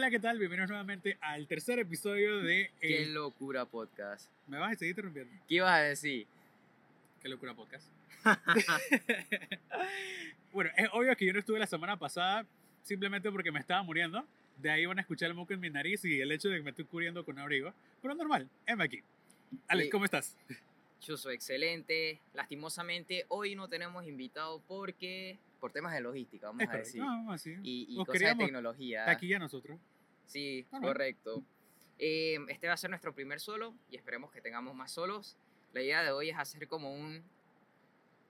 Hola, ¿qué tal? Bienvenidos nuevamente al tercer episodio de... Qué eh, locura podcast. ¿Me vas a seguir interrumpiendo? ¿Qué ibas a decir? Qué locura podcast. bueno, es obvio que yo no estuve la semana pasada simplemente porque me estaba muriendo. De ahí van a escuchar el moco en mi nariz y el hecho de que me estoy cubriendo con abrigo. Pero normal, heme aquí. Alex, Sí. ¿cómo estás? Yo soy excelente. Lastimosamente, hoy no tenemos invitado porque... Por temas de logística, vamos Es a decir. No, vamos así. Y, y Nos cosas de tecnología. Aquí ya nosotros. Sí, Normal. correcto. Eh, este va a ser nuestro primer solo y esperemos que tengamos más solos. La idea de hoy es hacer como un...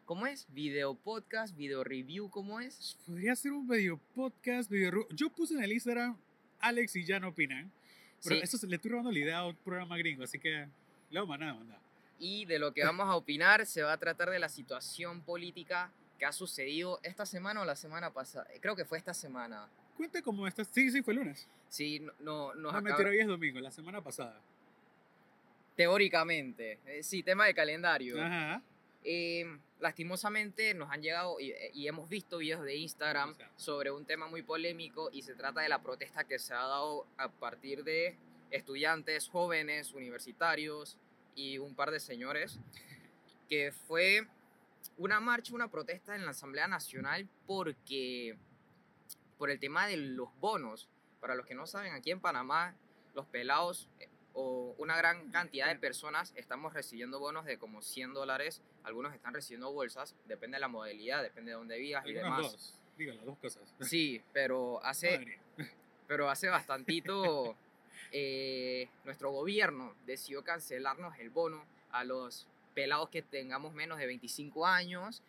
¿Cómo es? Video podcast, video review, ¿cómo es? Podría ser un video podcast, video... Yo puse en el Instagram, Alex y ya no opinan. Pero Sí. eso se- le estoy robando la idea a un programa gringo, así que... Luego, maná, manda. Y de lo que vamos a opinar se va a tratar de la situación política que ha sucedido esta semana o la semana pasada. Creo que fue esta semana. Cuenta cómo estás. Sí, sí, fue lunes. Sí, no, no, nos No, acaba- mentira, hoy es domingo, la semana pasada. teóricamente. Eh, sí, tema de calendario. Ajá. Eh, lastimosamente nos han llegado y, y hemos visto videos de Instagram sobre un tema muy polémico y se trata de la protesta que se ha dado a partir de estudiantes jóvenes, universitarios y un par de señores, que fue una marcha, una protesta en la Asamblea Nacional porque por el tema de los bonos. Para los que no saben, aquí en Panamá los pelados eh, o una gran cantidad de personas estamos recibiendo bonos de como 100 dólares. Algunos están recibiendo bolsas, depende de la modalidad, depende de dónde vivas y demás. dos. Digo, las dos cosas. Sí, pero hace, Madre. pero hace bastantito eh, nuestro gobierno decidió cancelarnos el bono a los pelados que tengamos menos de 25 años.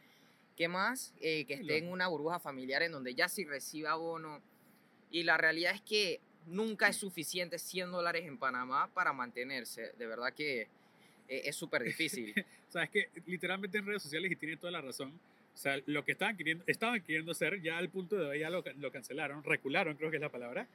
¿Qué más? Eh, que esté en una burbuja familiar en donde ya sí reciba bono. Y la realidad es que nunca es suficiente 100 dólares en Panamá para mantenerse. De verdad que eh, es súper difícil. O sea, es que literalmente en redes sociales y tiene toda la razón. O sea, lo que estaban queriendo, estaban queriendo hacer, ya al punto de hoy ya lo, lo cancelaron, recularon, creo que es la palabra.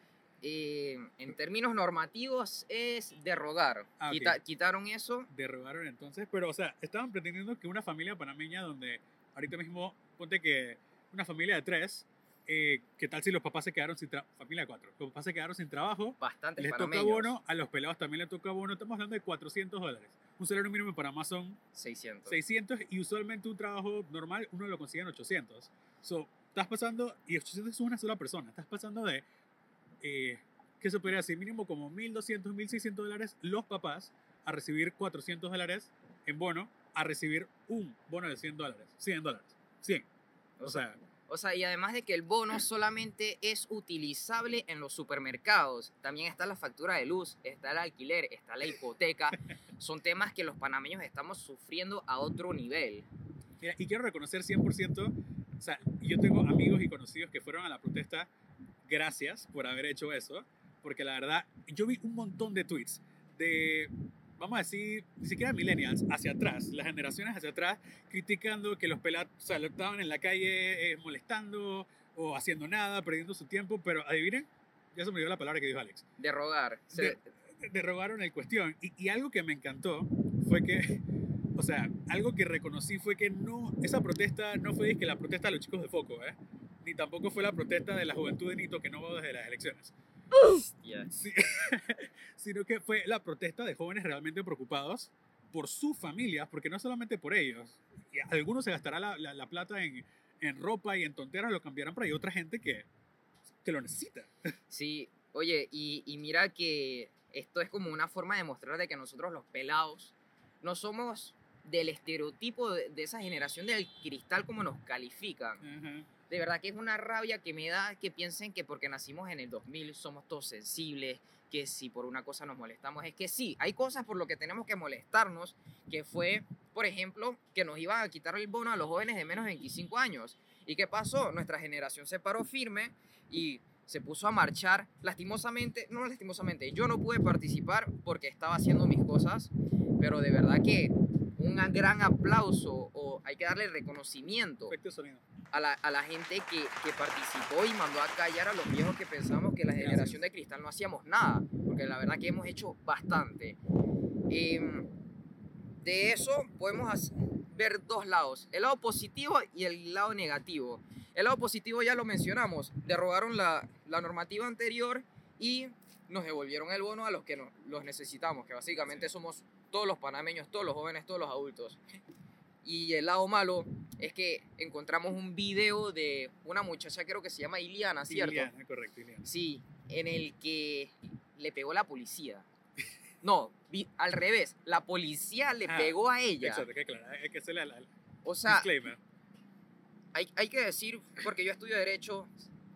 Eh, en términos normativos es derrogar. Ah, ok. Quita- quitaron eso Derrogaron entonces, pero o sea, estaban pretendiendo que una familia panameña donde ahorita mismo, ponte que una familia de tres, eh, ¿qué tal si los papás se quedaron sin trabajo? Familia de cuatro, los papás se quedaron sin trabajo, bastantes les toca panameños. bono, a los pelados también les toca bono, estamos hablando de 400 dólares. Un salario mínimo en Panamá son 600. 600 y usualmente un trabajo normal uno lo consigue en 800. So, estás pasando, y 800 es una sola persona, estás pasando de, eh, ¿qué se podría decir? Mínimo como 1200, 1600 dólares los papás a recibir 400 dólares en bono, a recibir un bono de 100 dólares, 100 dólares, 100. O sea, O sea, y además de que el bono solamente es utilizable en los supermercados, también está la factura de luz, está el alquiler, está la hipoteca. Son temas que los panameños estamos sufriendo a otro nivel. Mira, y quiero reconocer 100%, o sea, yo tengo amigos y conocidos que fueron a la protesta, gracias por haber hecho eso, porque la verdad, yo vi un montón de tweets de, vamos a decir, ni siquiera millennials, hacia atrás, las generaciones hacia atrás, criticando que los pelados, o sea, estaban en la calle eh, molestando o haciendo nada, perdiendo su tiempo, pero adivinen, ya se me olvidó la palabra que dijo Alex, Derrogar. Se- De- derrogaron el cuestión. Y, y algo que me encantó fue que, o sea, algo que reconocí fue que no, esa protesta no fue que la protesta de los chicos de Foco, ¿eh? Ni tampoco fue la protesta de la juventud de Nito que no va desde las elecciones. Yeah. Sí, sino que fue la protesta de jóvenes realmente preocupados por sus familias, porque no solamente por ellos. Y algunos se gastará la, la- la plata en, en ropa y en tonteras, lo cambiarán, pero hay otra gente que, que lo necesita. Sí, oye, y, y mira que esto es como una forma de mostrar de que nosotros los pelados no somos del estereotipo de, de esa generación del cristal como nos califican. Ajá. De verdad que es una rabia que me da que piensen que porque nacimos en el 2000 somos todos sensibles, que si por una cosa nos molestamos, es que sí, hay cosas por lo que tenemos que molestarnos, que fue, por ejemplo, que nos iban a quitar el bono a los jóvenes de menos de 25 años. ¿Y qué pasó? Nuestra generación se paró firme y se puso a marchar. Lastimosamente, no lastimosamente, yo no pude participar porque estaba haciendo mis cosas, pero de verdad que un gran aplauso o hay que darle reconocimiento Efecto sonido. A la, a la gente que, que participó y mandó a callar a los viejos que pensamos que la generación de cristal no hacíamos nada, porque la verdad que hemos hecho bastante. Em, de eso podemos ver dos lados, el lado positivo y el lado negativo. El lado positivo ya lo mencionamos, derrogaron la, la normativa anterior y nos devolvieron el bono a los que nos, los necesitamos, que básicamente somos todos los panameños, todos los jóvenes, todos los adultos. Y el lado malo es que encontramos un video de una muchacha, creo que se llama Iliana, ¿cierto? Iliana, correcto, Iliana. Sí, en el que le pegó la policía. No, vi- al revés, la policía le Ah, pegó a ella. Exacto, que claro, hay que hacerle O sea, disclaimer. hay, hay que decir, porque yo estudio Derecho,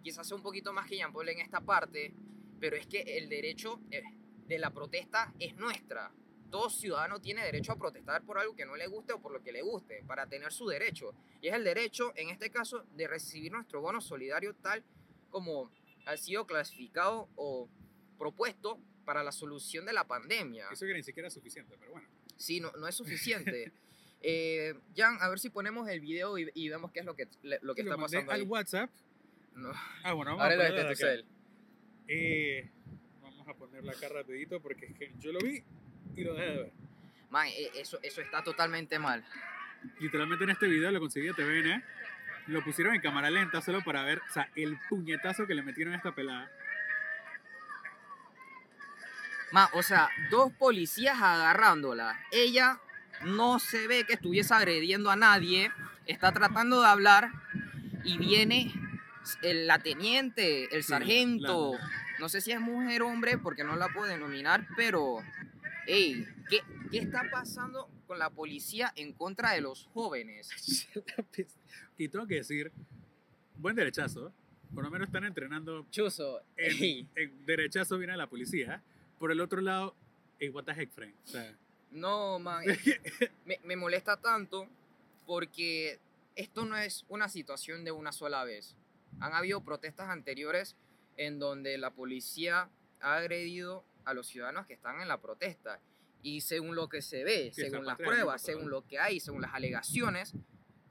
quizás sea un poquito más que Jean Paul en esta parte, pero es que el derecho eh, de la protesta es nuestra. Todo ciudadano tiene derecho a protestar por algo que no le guste o por lo que le guste, para tener su derecho. Y es el derecho, en este caso, de recibir nuestro bono solidario tal como ha sido clasificado o propuesto para la solución de la pandemia. Eso que ni siquiera es suficiente, pero bueno. Sí, no, no es suficiente. Eh, Jan, a ver si ponemos el video y, y vemos qué es lo que, lo que Lo está pasando al ahí. WhatsApp. No. Ah, bueno, vamos Ábrelo a tu acá. Eh, vamos a ponerla acá rapidito porque es que yo lo vi y lo dejé de ver. Man, eh, eso, eso está totalmente mal. Literalmente en este video lo conseguí de TVN. Lo pusieron en cámara lenta solo para ver, o sea, el puñetazo que le metieron a esta pelada. Man, o sea, dos policías agarrándola. Ella no se ve que estuviese agrediendo a nadie. Está tratando de hablar y viene el, la teniente, el Sí, la- sargento. la- No sé si es mujer o hombre porque no la puedo denominar, pero... Ey, ¿qué, ¿qué está pasando con la policía en contra de los jóvenes? y tengo que decir, buen derechazo. Por lo menos están entrenando Chuzo, en, en derechazo viene la policía. Por el otro lado, hey, what the heck, Frank. O sea, No, man, me, me molesta tanto porque esto no es una situación de una sola vez. Han habido protestas anteriores en donde la policía ha agredido a los ciudadanos que están en la protesta. Y según lo que se ve, Sí, según las pruebas, según lo que hay, según las alegaciones,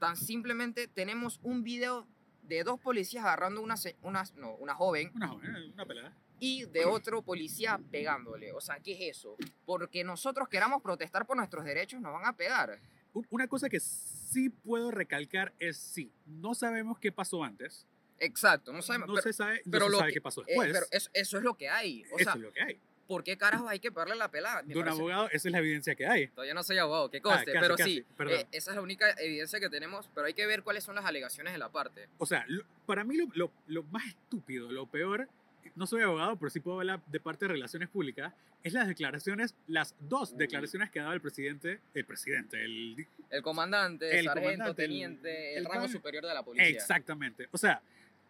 tan simplemente tenemos un video de dos policías agarrando una, una, no, una joven una joven, una pelada. y de otro policía pegándole. O sea, ¿qué es eso? Porque nosotros queramos protestar por nuestros derechos, nos van a pegar. Un- Una cosa que sí puedo recalcar es sí, no sabemos qué pasó antes. Exacto, no sabemos. no pero se sabe, no pero se lo sabe que- qué pasó eh, después. pero eso, eso es lo que hay. O Eso sea, es lo que hay. ¿Por qué carajo hay que pagarle la pelada? Me De un parece- abogado, esa es la evidencia que hay. Todavía no soy abogado, que conste, casi, pero casi, sí, eh, esa es la única evidencia que tenemos, pero hay que ver cuáles son las alegaciones de la parte. O sea, lo- para mí lo, lo- lo más estúpido, lo peor, no soy abogado, pero sí puedo hablar de parte de relaciones públicas, es las declaraciones, las dos declaraciones que ha dado el presidente, el presidente, el... El comandante, el sargento, comandante, teniente, el, el rango superior de la policía. Exactamente. O sea,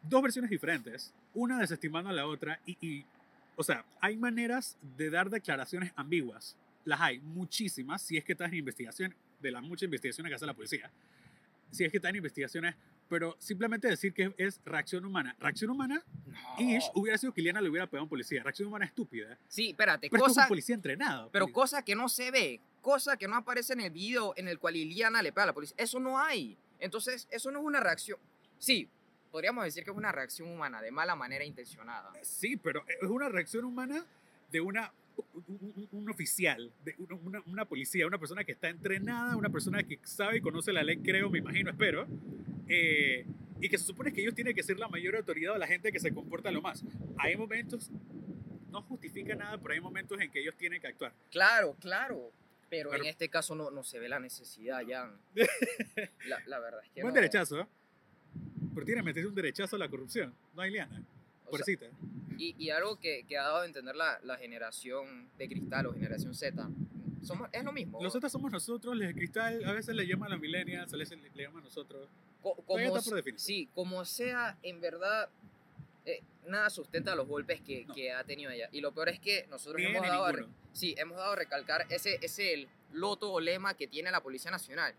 dos versiones diferentes, una desestimando a la otra y, y, o sea, hay maneras de dar declaraciones ambiguas. Las hay muchísimas, si es que estás en investigación, de las muchas investigaciones que hace la policía, si es que estás en investigaciones, pero simplemente decir que es reacción humana. Reacción humana, No. Ish hubiera sido que Liliana le hubiera pegado a un policía. Reacción humana estúpida. Sí, espérate, Pero esto es cosa, un policía entrenado. pero Poli- cosa que no se ve, cosa que no aparece en el video en el cual Liliana le pega a la policía, eso no hay. Entonces, eso no es una reacción. Sí, podríamos decir que es una reacción humana, de mala manera intencionada. Sí, pero es una reacción humana de una un, un- un oficial, de una, una- policía, una persona que está entrenada, una persona que sabe y conoce la ley, creo, me imagino, espero, eh, y que se supone que ellos tienen que ser la mayor autoridad o la gente que se comporta lo más. Hay momentos, no justifica nada, pero hay momentos en que ellos tienen que actuar. Claro, claro. Pero, Pero- en este caso no, no se ve la necesidad, ya. La, la verdad es que Buen no. derechazo, ¿eh? Pero tiene meterse un derechazo a la corrupción, no hay liana, O sea, pobrecita. y, y algo que, que ha dado a entender la, la generación de cristal o generación Z, somos, es lo mismo. Los otros somos nosotros, los de cristal, a veces le llaman a los millennials, a veces le, le llaman a nosotros. Co- como, está por definir. sí, como sea, en verdad, eh, nada sustenta los golpes que, No. que ha tenido ella. Y lo peor es que nosotros hemos dado, a sí, hemos dado a recalcar ese, ese el loto o lema que tiene la Policía Nacional,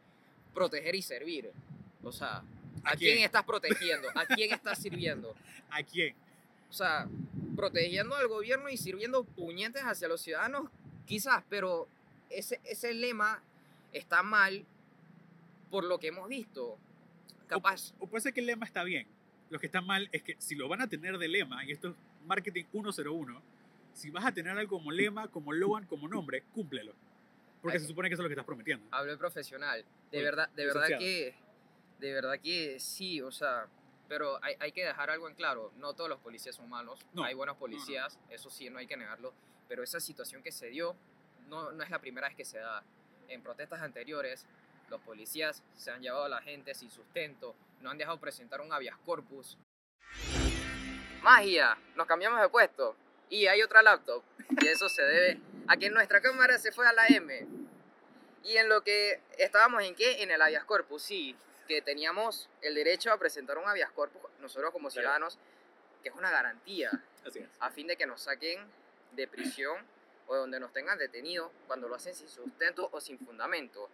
proteger y servir. O sea, ¿a, ¿A quién? quién? estás protegiendo? ¿A quién estás sirviendo? ¿A quién? O sea, protegiendo al gobierno y sirviendo puñetes hacia los ciudadanos, quizás, pero ese, ese lema está mal por lo que hemos visto. Capaz, O puede ser que el lema está bien. Lo que está mal es que si lo van a tener de lema, y esto es marketing 101, si vas a tener algo como lema, como logan, como nombre, cúmplelo. Porque Ay. se supone que eso es lo que estás prometiendo. hablo de profesional. De Oye, verdad, de verdad que, de verdad que sí, o sea, Pero hay, hay que dejar algo en claro, no todos los policías son malos, No, hay buenos no, no. policías, eso sí, no hay que negarlo, pero esa situación que se dio no, no es la primera vez que se da. En protestas anteriores, los policías se han llevado a la gente sin sustento, no han dejado presentar un habeas corpus. Magia, nos cambiamos de puesto y hay otra laptop y eso se debe a que nuestra cámara se fue a la M. Y en lo que estábamos en qué? En el habeas corpus, sí, que teníamos el derecho a presentar un habeas corpus nosotros como Claro. ciudadanos, que es una garantía Así a fin de que nos saquen de prisión o de donde nos tengan detenidos cuando lo hacen sin sustento o sin fundamento.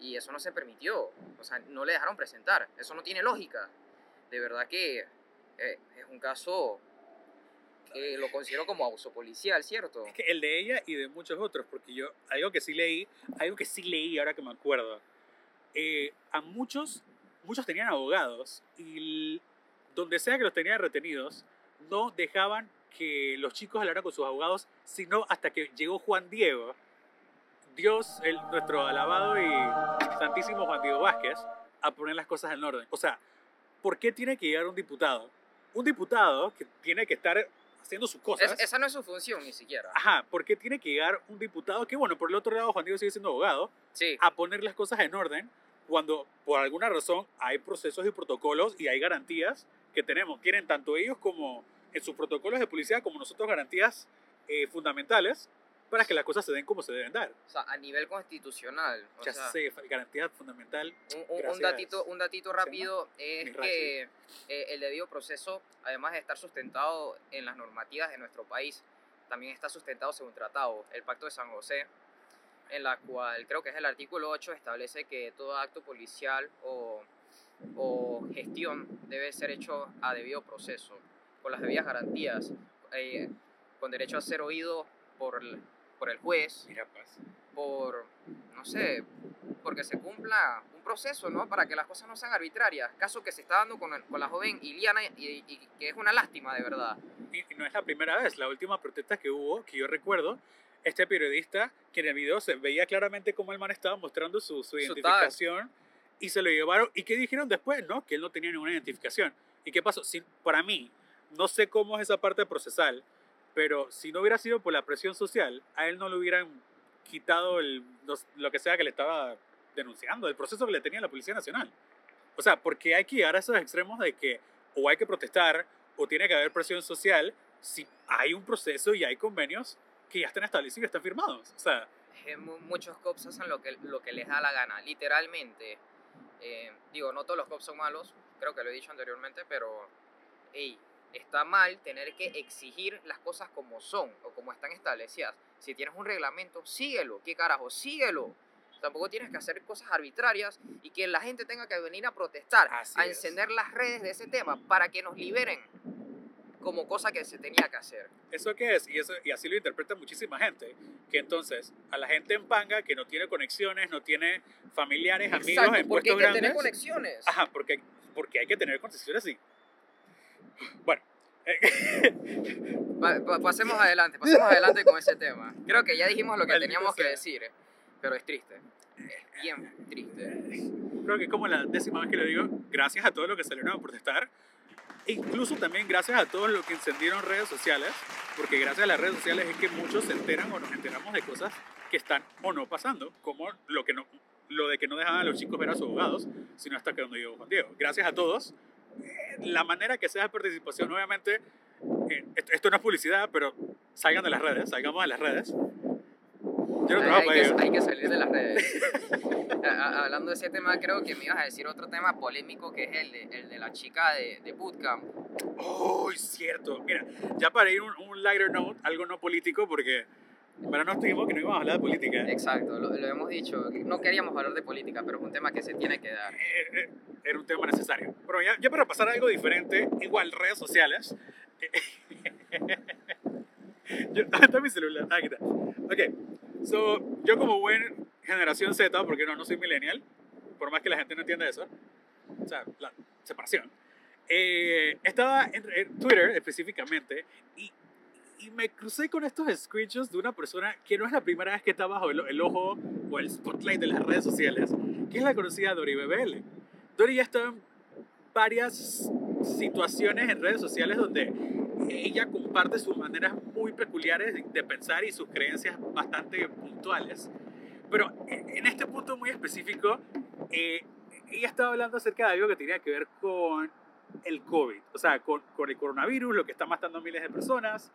Y eso no se permitió, o sea, no le dejaron presentar, eso no tiene lógica. De verdad que eh, es un caso que lo considero como abuso policial, ¿cierto? Es que el de ella y de muchos otros, porque yo, algo que sí leí, algo que sí leí ahora que me acuerdo, eh, a muchos, muchos tenían abogados y donde sea que los tenían retenidos, no dejaban que los chicos hablaran con sus abogados, sino hasta que llegó Juan Diego, Dios, el, nuestro alabado y santísimo Juan Diego Vázquez, a poner las cosas en orden. O sea, ¿por qué tiene que llegar un diputado? Un diputado que tiene que estar haciendo sus cosas. Es- esa no es su función ni siquiera. Ajá, ¿por qué tiene que llegar un diputado que, bueno, por el otro lado Juan Diego sigue siendo abogado, Sí, a poner las cosas en orden cuando por alguna razón hay procesos y protocolos y hay garantías que tenemos? Tienen tanto ellos como en sus protocolos de policía como nosotros garantías eh, fundamentales para que las cosas se den como se deben dar. o sea, a nivel constitucional. o ya sea, sé, garantía fundamental. Un, un- un datito, un datito rápido es que eh, el debido proceso, además de estar sustentado en las normativas de nuestro país, también está sustentado según tratado, el Pacto de San José, en la cual creo que es el artículo 8, establece que todo acto policial o, o gestión debe ser hecho a debido proceso, con las debidas garantías, eh, con derecho a ser oído por el, por el juez, Mira, pues. por, no sé, porque se cumpla un proceso, ¿no? Para que las cosas no sean arbitrarias. Caso que se está dando con, el- con la joven Iliana y, y que es una lástima, de verdad. Y no es la primera vez, la última protesta que hubo, que yo recuerdo, este periodista, que en el video se veía claramente cómo el man estaba mostrando su, su tag. identificación y se lo llevaron. ¿Y qué dijeron después? No, que él no tenía ninguna identificación. ¿Y qué pasó? Si, para mí, no sé cómo es esa parte procesal, pero si no hubiera sido por la presión social, a él no le hubieran quitado el, lo que sea que le estaba denunciando, el proceso que le tenía la Policía Nacional. O sea, porque hay que llegar a esos extremos de que o hay que protestar o tiene que haber presión social si hay un proceso y hay convenios que ya están establecidos están firmados. O sea, Eh, mu- muchos cops hacen lo que, lo que les da la gana, literalmente. Eh, digo, no todos los cops son malos, creo que lo he dicho anteriormente, pero, hey, está mal tener que exigir las cosas como son o como están establecidas. Si tienes un reglamento, síguelo. ¿Qué carajo? Síguelo. Tampoco tienes que hacer cosas arbitrarias y que la gente tenga que venir a protestar, Así a es. encender las redes de ese tema para que nos liberen como cosa que se tenía que hacer. ¿eso qué es? Y, eso, y así lo interpreta muchísima gente. Que entonces, a la gente en Panga que no tiene conexiones, no tiene familiares, amigos Exacto, en porque hay puestos que tener grandes. conexiones. Ajá, porque, porque hay que tener conexiones así. Bueno. Pa- pa- pasemos adelante, pasemos adelante con ese tema. Creo que ya dijimos lo que teníamos que decir, pero es triste. Es bien triste. creo que es como la décima vez que lo digo, gracias a todos los que salieron a protestar, incluso también gracias a todos los que encendieron redes sociales, porque gracias a las redes sociales es que muchos se enteran o nos enteramos de cosas que están o no pasando, como lo, que no, lo de que no dejaban a los chicos ver a sus abogados, sino hasta que donde llegó Juan Diego. Gracias a todos. eh, La manera que sea de participación, obviamente, eh, esto, esto no es publicidad, pero salgan de las redes, salgamos de las redes. Yo no Hay, trabajo hay para que, hay que salir de las redes. A- a- hablando de ese tema, creo que me ibas a decir otro tema polémico que es el de, el de la chica de, de Bootcamp. Oh, cierto. Mira, ya para ir un, un lighter note, algo no político, porque para no estuvimos que no íbamos a hablar de política. Eh, Exacto, lo, lo hemos dicho. No queríamos hablar de política, pero es un tema que se tiene que dar. eh, era un tema necesario. Pero ya, ya para pasar a algo diferente, igual redes sociales. yo, ¿Dónde está mi celular? Ah, aquí está. Ok, so, yo como buen generación Z, porque no, no soy millennial, por más que la gente no entienda eso, o sea, la separación, eh, estaba en, en Twitter específicamente y, y me crucé con estos screenshots de una persona que no es la primera vez que está bajo el, el ojo o el spotlight de las redes sociales, que es la conocida Dori BBL. Dori ya está en varias situaciones en redes sociales donde ella comparte sus maneras muy peculiares de, pensar y sus creencias bastante puntuales. Pero en este punto muy específico, eh, ella estaba hablando acerca de algo que tenía que ver con el COVID, o sea, con, con el coronavirus, lo que está matando a miles de personas,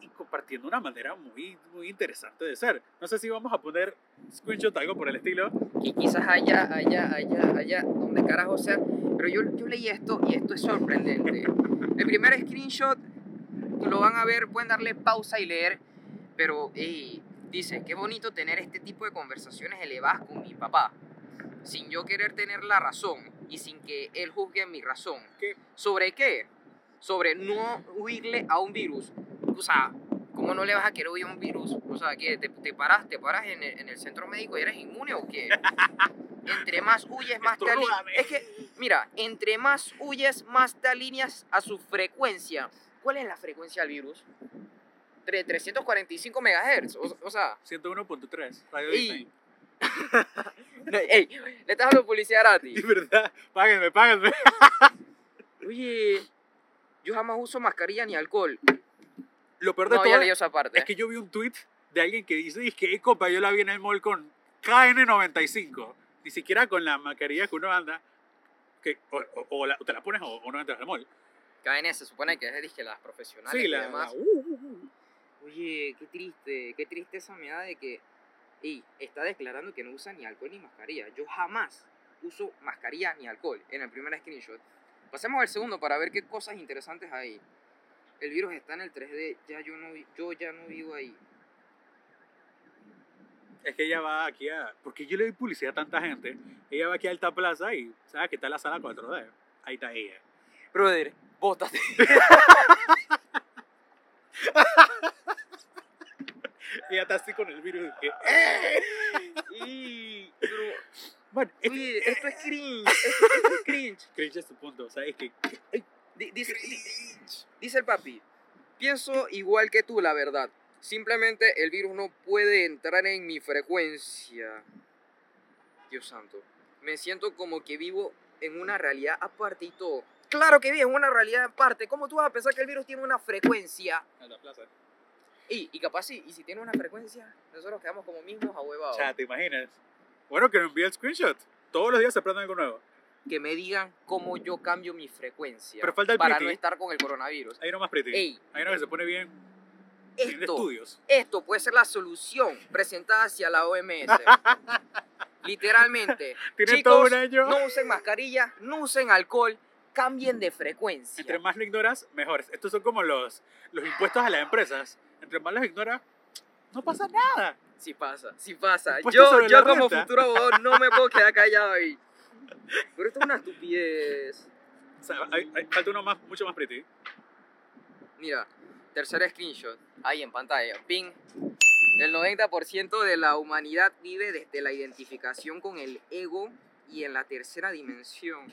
y, y compartiendo una manera muy, muy interesante de ser. No sé si vamos a poner screenshot, algo por el estilo. Y quizás allá, allá, allá, allá, donde carajo sea. Pero yo, yo leí esto y esto es sorprendente. El primer screenshot lo van a ver, pueden darle pausa y leer, pero ey, dice, qué bonito tener este tipo de conversaciones elevadas con mi papá, sin yo querer tener la razón y sin que él juzgue mi razón. ¿Qué? ¿Sobre qué? Sobre no huirle a un virus. O sea, ¿cómo no le vas a querer huir a un virus? O sea, ¿qué? ¿Te, te paras, te paras en el, en el centro médico y eres inmune o qué? Entre más huyes, más te. Es que, mira, entre más huyes, más te alineas a su frecuencia. ¿Cuál es la frecuencia del virus? Tre- 345 megahertz. O, o sea, 101.3, Radio Y- Disney. ey, le estás dando publicidad gratis. De verdad, páguenme, páguenme. Oye, yo jamás uso mascarilla ni alcohol. Lo peor de No todo esa parte. es que yo vi un tweet de alguien que dice, es que, "Ey, compa, yo la vi en el mall con KN95. Ni siquiera con la mascarilla que uno anda, que o, o- o la- te la pones o, o no entras al mall. KN se supone que es dizque, las profesionales Sí, y la, demás. la- uh, uh, uh. Oye, qué triste, qué tristeza me da de que ey, está declarando que no usa ni alcohol ni mascarilla. Yo jamás uso mascarilla ni alcohol en el primer screenshot. Pasemos al segundo para ver qué cosas interesantes hay. El virus está en el 3D, ya yo no yo ya no vivo ahí. Es que ella va aquí a... Porque yo le doy publicidad a tanta gente. Ella va aquí a Alta Plaza y, ¿sabes? Que está la sala 4D. Ahí está ella. Brother, bótate. Ella está así con el virus. Que, Y, pero, bueno, este, oye, esto es cringe, esto, esto es cringe. cringe es tu punto. O sea, es que... ay, Di- Dice, di- dice el papi, pienso igual que tú, la verdad. Simplemente el virus no puede entrar en mi frecuencia. Dios santo. Me siento como que vivo en una realidad aparte y todo. Claro que vivo en una realidad aparte. ¿Cómo tú vas a pensar que el virus tiene una frecuencia? Alta Plaza. Y, y capaz sí, y si tiene una frecuencia, nosotros quedamos como mismos ahuevados. O sea, ¿te imaginas? Bueno, que me envíe el screenshot. Todos los días se aprende algo nuevo. Que me digan cómo yo cambio mi frecuencia. Pero falta el para pretty. no estar con el coronavirus. Hay uno más pretty. Ey, Hay uno que se pone bien... bien de esto estudios. Esto puede ser la solución presentada hacia la OMS. Literalmente. Tiene Chicos, todo un año. No usen mascarilla, no usen alcohol, cambien de frecuencia. Entre más lo ignoras, mejor. Estos son como los, los impuestos a las empresas. Entre más los ignoras, no pasa nada. Sí pasa, sí pasa. Yo, yo como renta. futuro abogado no me puedo quedar callado ahí. Pero esto es una estupidez. O sea, hay, hay- falta uno más, mucho más pretty. Mira, tercer screenshot, ahí en pantalla. Ping. El 90% de la humanidad vive desde la identificación con el ego y en la tercera dimensión.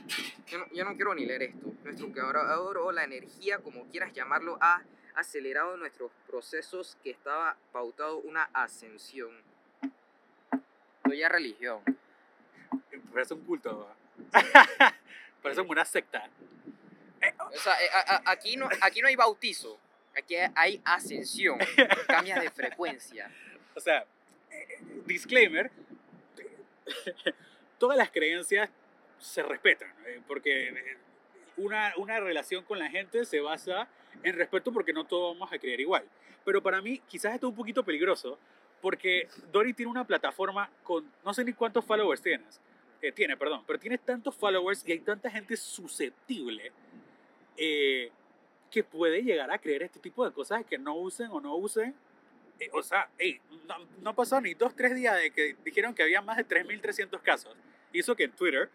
Yo no, yo no quiero ni leer esto. Nuestro creador o la energía, como quieras llamarlo, ha acelerado nuestros procesos que estaba pautado una ascensión. Esto ya religión. Parece un culto. Parece como una secta. O sea, eh, aquí, no, aquí no hay bautizo. Aquí hay ascensión. Cambias de frecuencia. O sea, disclaimer, todas las creencias se respetan, eh, porque eh, una, una relación con la gente se basa en respeto porque no todos vamos a creer igual. Pero para mí quizás esto es un poquito peligroso, porque Dory tiene una plataforma con no sé ni cuántos followers tienes, eh, tiene, perdón, pero tiene tantos followers y hay tanta gente susceptible eh, que puede llegar a creer este tipo de cosas que no usen o no usen eh, o sea, no, no pasó ni dos, tres días de que dijeron que había más de 3.300 casos. Hizo que en Twitter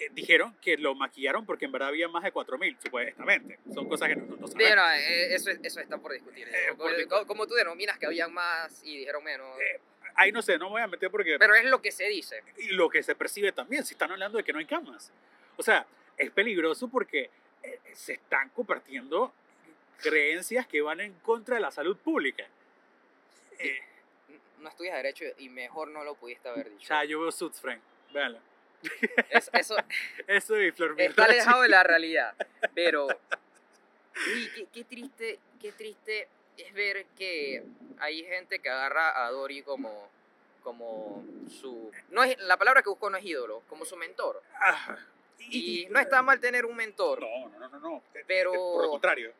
eh, dijeron que lo maquillaron porque en verdad había más de 4.000, supuestamente. Son cosas que no, no, no Sí, sabemos. no, eh, eso, eso está por discutir. Eh, ¿Cómo, por cómo- cómo tú denominas que habían más y dijeron menos? Eh, Ahí no sé, no me voy a meter porque... Pero es lo que se dice. y lo que se percibe también, si están hablando de que no hay camas. O sea, es peligroso porque eh, se están compartiendo creencias que van en contra de la salud pública. Eh, No estudias derecho y mejor no lo pudiste haber o dicho. sea, yo veo Suits, Frank. Véanlo. Es- eso Eso y Flor está alejado de la realidad. Pero, y qué, qué triste, qué triste es ver que hay gente que agarra a Dory como, como su... No es, la palabra que busco no es ídolo, como su mentor. Ah, Y no está mal tener un mentor, No, no, no, no. no. Pero- Por lo contrario.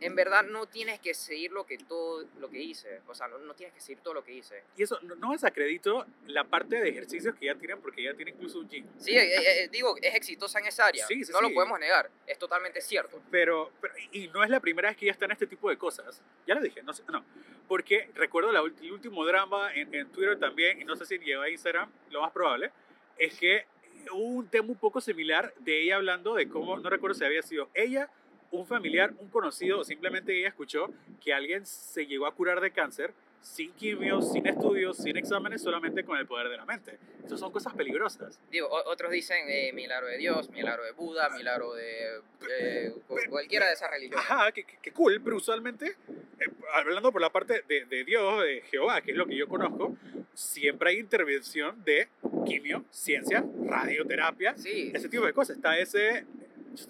En verdad no tienes que seguir lo que todo lo que hice. O sea, no, no tienes que seguir todo lo que hice. Y eso, no, no desacredito la parte de ejercicios que ya tienen, porque ya tiene incluso un gym. Sí, eh, eh, digo, es exitosa en esa área. Sí, sí, no lo sí. podemos negar. Es totalmente cierto. Pero, pero- y no es la primera vez que ella está en este tipo de cosas. Ya lo dije, no sé, no. Porque recuerdo la el último drama en, en Twitter también, y no sé si llegó a Instagram, lo más probable, es que hubo un tema un poco similar de ella hablando de cómo, no recuerdo si había sido ella, un familiar, un conocido, o simplemente ella escuchó que alguien se llegó a curar de cáncer sin quimio, sin estudios, sin exámenes, solamente con el poder de la mente. Esas son cosas peligrosas. Digo, otros dicen eh, milagro de Dios, milagro de Buda, milagro de eh, cu- cualquiera de esas religiones. Ajá, que, que- que cool, pero usualmente, eh, hablando por la parte de, de Dios, de Jehová, que es lo que yo conozco, siempre hay intervención de quimio, ciencia, radioterapia, Sí, ese tipo de cosas. Está ese,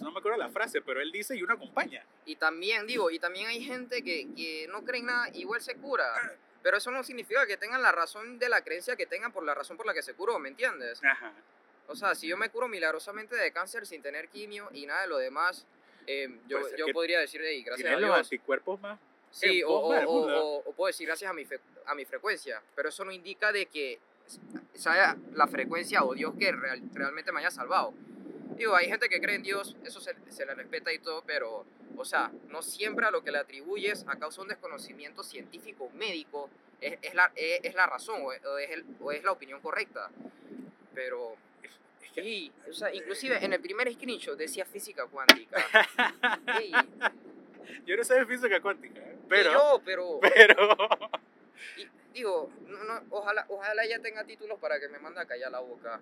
no me acuerdo la frase, pero él dice y uno acompaña. y también, digo, y también hay gente que, que no cree en nada, igual se cura. Pero eso no significa que tengan la razón de la creencia que tengan por la razón por la que se curó, ¿me entiendes? Ajá. O sea, si yo me curo milagrosamente de cáncer sin tener quimio y nada de lo demás, eh, yo, Pues yo podría decir, "Ey, gracias a Tiene los Dios. anticuerpos más. Sí, o, o, o- mundo. o- o puedo decir gracias a mi, fe- a mi frecuencia, pero eso no indica de que sea la frecuencia o Dios que real- realmente me haya salvado. Digo, hay gente que cree en Dios, eso se, se le respeta y todo, pero, o sea, no siempre a lo que le atribuyes a causa de un desconocimiento científico médico es, es la, es, es la razón o es, el- o es la opinión correcta. Pero, sí, o sea, inclusive en el primer screenshot decía física cuántica. Ey, yo no sé de física cuántica, ¿eh? pero, yo, pero... pero, Y, digo, no, no, ojalá, ojalá ella tenga títulos para que me mande a callar la boca.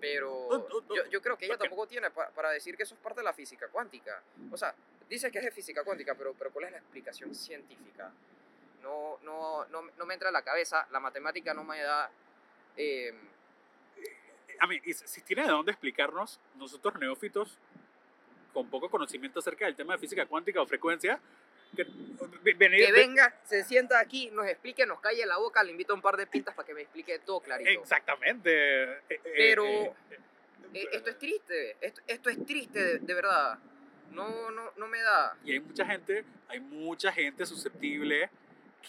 Pero yo, yo creo que ella tampoco tiene pa- para decir que eso es parte de la física cuántica. O sea, dice que es de física cuántica, pero, pero ¿cuál es la explicación científica? No, no, no, no me entra a la cabeza, la matemática no me da... eh, a mí, si tiene de dónde explicarnos, nosotros neófitos, con poco conocimiento acerca del tema de física cuántica o frecuencia, que, venir- venga, se sienta aquí, nos explique, nos calle la boca, le invito a un par de pintas para que me explique todo clarito. Exactamente. eh, eh, Pero- eh, Eh, esto es triste, esto, esto es triste de, de verdad. No, no, no me da. Y hay mucha gente, hay mucha gente susceptible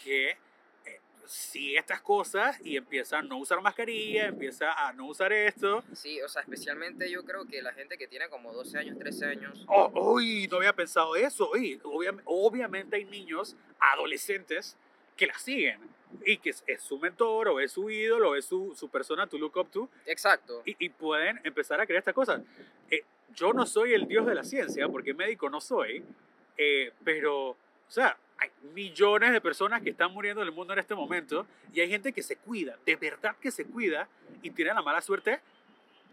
que sigue estas cosas y empieza a no usar mascarilla, empieza a no usar esto. Sí, o sea, especialmente yo creo que la gente que tiene como 12 años, 13 años. Oh, uy, no había pensado eso. Uy, obvia- obviamente hay niños, adolescentes, que la siguen y que es, es su mentor o es su ídolo o es su, su persona to look up to Exacto. y, y pueden empezar a crear estas cosas. Eh, yo no soy el dios de la ciencia, porque médico no soy, eh, pero, o sea, hay millones de personas que están muriendo en el mundo en este momento y hay gente que se cuida, de verdad que se cuida y tiene la mala suerte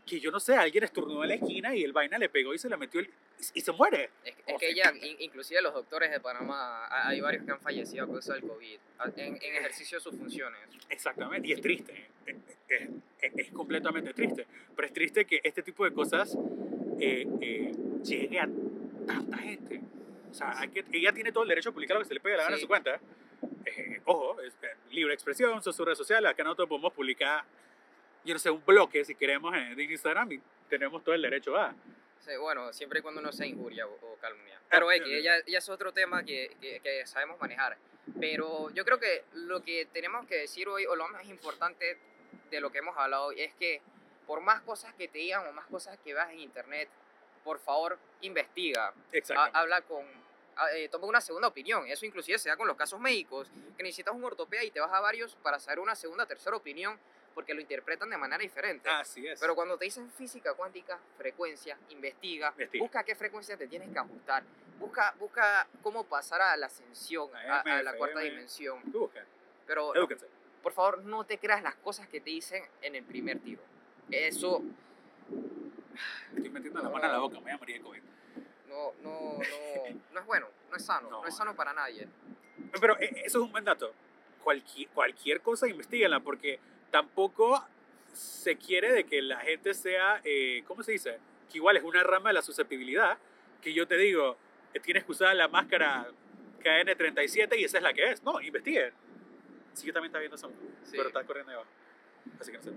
que yo no sé, alguien estornudó en la esquina y el vaina le pegó y se le metió el- y, se muere. Es, es que ya, in- inclusive los doctores de Panamá, ha- hay varios que han fallecido a causa del COVID, en, en ejercicio de sus funciones. Exactamente, y es triste, es, es- es- es completamente triste, pero es triste que este tipo de cosas eh, eh, llegue a tanta gente. O sea, hay que, ella tiene todo el derecho a publicar lo que se le pegue la gana Sí. su cuenta. Eh, ojo, es eh, libre expresión, son sus redes sociales, acá nosotros podemos publicar, yo no sé, un bloque si queremos en, en Instagram y tenemos todo el derecho a... Sí, bueno, siempre y cuando no sea injuria o, o calumnia. Pero es que ya, ya es otro tema que, que, que sabemos manejar. Pero yo creo que lo que tenemos que decir hoy, o lo más importante de lo que hemos hablado hoy, es que por más cosas que te digan o más cosas que veas en internet, por favor, investiga. Exactamente. habla con... a- eh, toma una segunda opinión. Eso inclusive se da con los casos médicos, que necesitas un ortopeda y te vas a varios para saber una segunda, tercera opinión, porque lo interpretan de manera diferente. Así es. Pero cuando te dicen física cuántica, frecuencia, investiga, Investiga. busca qué frecuencia te tienes que ajustar, busca, busca cómo pasar a la ascensión, a, a la AMF, cuarta dimensión. Tú busca, Pero no, por favor, no te creas las cosas que te dicen en el primer tiro. Eso Estoy metiendo la mano en la boca, me voy a morir de COVID. No, no, no, no es bueno, no es sano, no, No. es sano para nadie. Pero eh, eso es un buen dato. Cualquier, cualquier cosa, investiguenla, porque tampoco se quiere de que la gente sea, eh, ¿cómo se dice? Que igual es una rama de la susceptibilidad, que yo te digo, que tienes que usar la máscara KN37 y esa es la que es. No, investiguen. Sí, yo también está viendo eso, Sí. pero está corriendo ahí abajo. Así que no sé.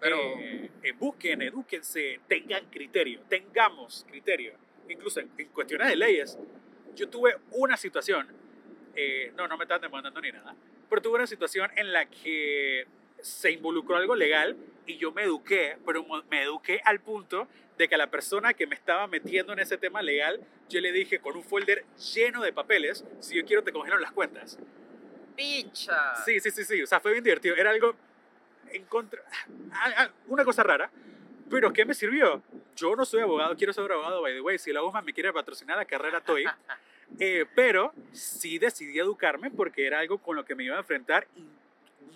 Pero- Eh, eh, busquen, edúquense, tengan criterio, tengamos criterio. Incluso en, en cuestiones de leyes. Yo tuve una situación, eh, no, no me están demandando ni nada, pero tuve una situación en la que se involucró algo legal y yo me eduqué, pero me eduqué al punto de que a la persona que me estaba metiendo en ese tema legal, yo le dije con un folder lleno de papeles, si yo quiero te congelo las cuentas. ¡Picha! Sí, sí, sí, sí. O sea, fue bien divertido. Era algo en contra. ah, ah, Una cosa rara. Pero ¿qué me sirvió? Yo no soy abogado, quiero ser abogado, by the way. Si la UMA me quiere patrocinar la carrera, estoy. Eh, pero sí decidí educarme porque era algo con lo que me iba a enfrentar y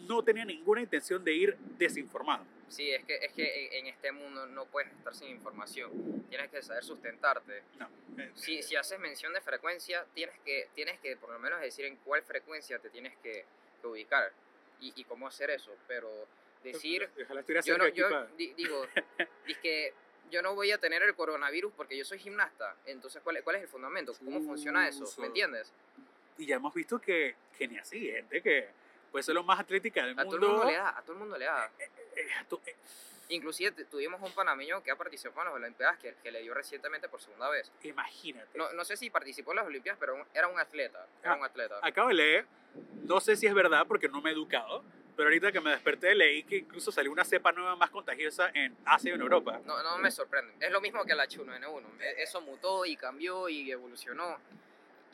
no tenía ninguna intención de ir desinformado. Sí, es que, es que en, en este mundo no puedes estar sin información. Tienes que saber sustentarte. No. Eh, Si, si haces mención de frecuencia, tienes que, tienes que por lo menos decir en cuál frecuencia te tienes que, que ubicar y, y cómo hacer eso. Pero decir, Ojalá yo, no, yo di- digo, que yo no voy a tener el coronavirus porque yo soy gimnasta. Entonces, ¿cuál, es- cuál es el fundamento? ¿Cómo funciona eso? ¿Me entiendes? Y ya hemos visto que, que ni así, gente que puede ser lo más atlética del A todo mundo. el mundo le da, a todo el mundo le da. eh, a tu- eh, Inclusive tu- tuvimos un panameño que ha participado en las Olimpiadas que, que le dio recientemente por segunda vez. imagínate. No, no sé si participó en las Olimpiadas, pero era un atleta. Era Ah, un atleta. Acabo de leer, no sé si es verdad porque no me he educado, pero ahorita que me desperté leí que incluso salió una cepa nueva más contagiosa en Asia y en Europa. No, no me sorprende. Es lo mismo que la H1N1. E- Eso mutó y cambió y evolucionó.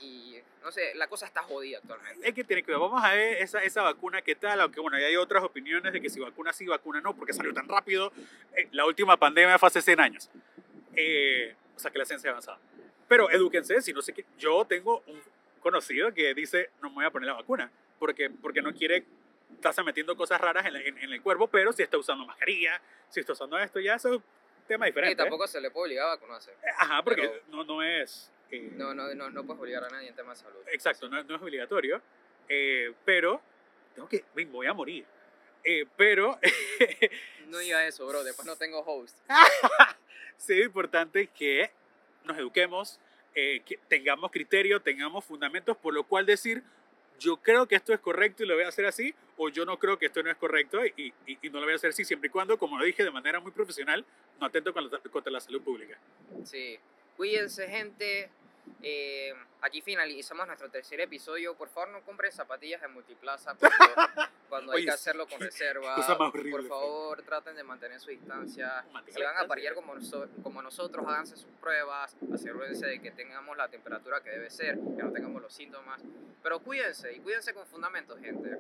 Y no sé, la cosa está jodida actualmente. Es que tiene que ver, vamos a ver esa, esa vacuna qué tal, aunque bueno, ya hay otras opiniones de que si vacuna sí, vacuna no, porque salió tan rápido. Eh, la última pandemia fue hace 100 años. Eh, o sea que la ciencia ha avanzado. Pero edúquense, si no sé qué. Yo tengo un conocido que dice, no me voy a poner la vacuna, porque, porque no quiere estarse metiendo cosas raras en, la- en- en el cuerpo, pero si está usando mascarilla, si está usando esto, ya eso es un tema diferente. Y tampoco se le puede obligar a vacunarse. ¿eh? Ajá, porque pero- no, no es... eh, No, no, no, no puedes obligar a nadie en temas de salud. Exacto, no, no es obligatorio, eh, pero tengo que, me voy a morir. Eh, pero No diga eso, bro. Después no tengo host. sí es importante que nos eduquemos, eh, que tengamos criterio, tengamos fundamentos, por lo cual decir, yo creo que esto es correcto y lo voy a hacer así, o yo no creo que esto no es correcto y, y- y no lo voy a hacer así, siempre y cuando, como lo dije de manera muy profesional, no atento contra la salud pública. Sí. Cuídense, gente. Eh, aquí finalizamos nuestro tercer episodio. Por favor, no compren zapatillas de multiplaza cuando, cuando hay Oye, que hacerlo con reserva. horrible, Por favor, traten de mantener su distancia. Mantenga Si van a parear como, noso- como nosotros, háganse sus pruebas, asegúrense de que tengamos la temperatura que debe ser, que no tengamos los síntomas. Pero cuídense y cuídense con fundamentos, gente.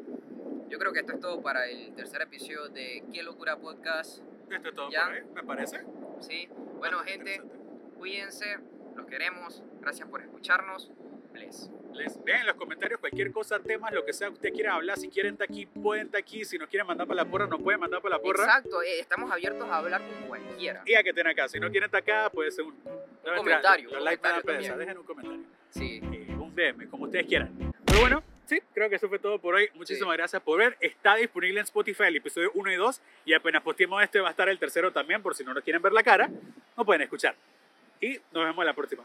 Yo creo que esto es todo para el tercer episodio de Qué Locura Podcast. Esto es todo Ya. por hoy, me parece. ¿sí? Bueno, Bastante gente, cuídense, los queremos, gracias por escucharnos. Bless. Les vean en los comentarios cualquier cosa, temas, lo que sea que usted quiera hablar. Si quieren estar aquí, pueden estar aquí. Si no quieren mandar para la porra, no pueden mandar para la porra. Exacto, eh, estamos abiertos a hablar con cualquiera. Y a que estén acá. Si no quieren estar acá, puede ser un, comentario, Los un likes pereza. también. Dejen un comentario. Sí, Eh, un DM, como ustedes quieran. Pero bueno, sí, creo que eso fue todo por hoy. Muchísimas gracias por ver. Está disponible en Spotify el episodio 1 y 2. Y apenas posteemos este, va a estar el tercero también. Por si no nos quieren ver la cara, no pueden escuchar. Y nos vemos la próxima.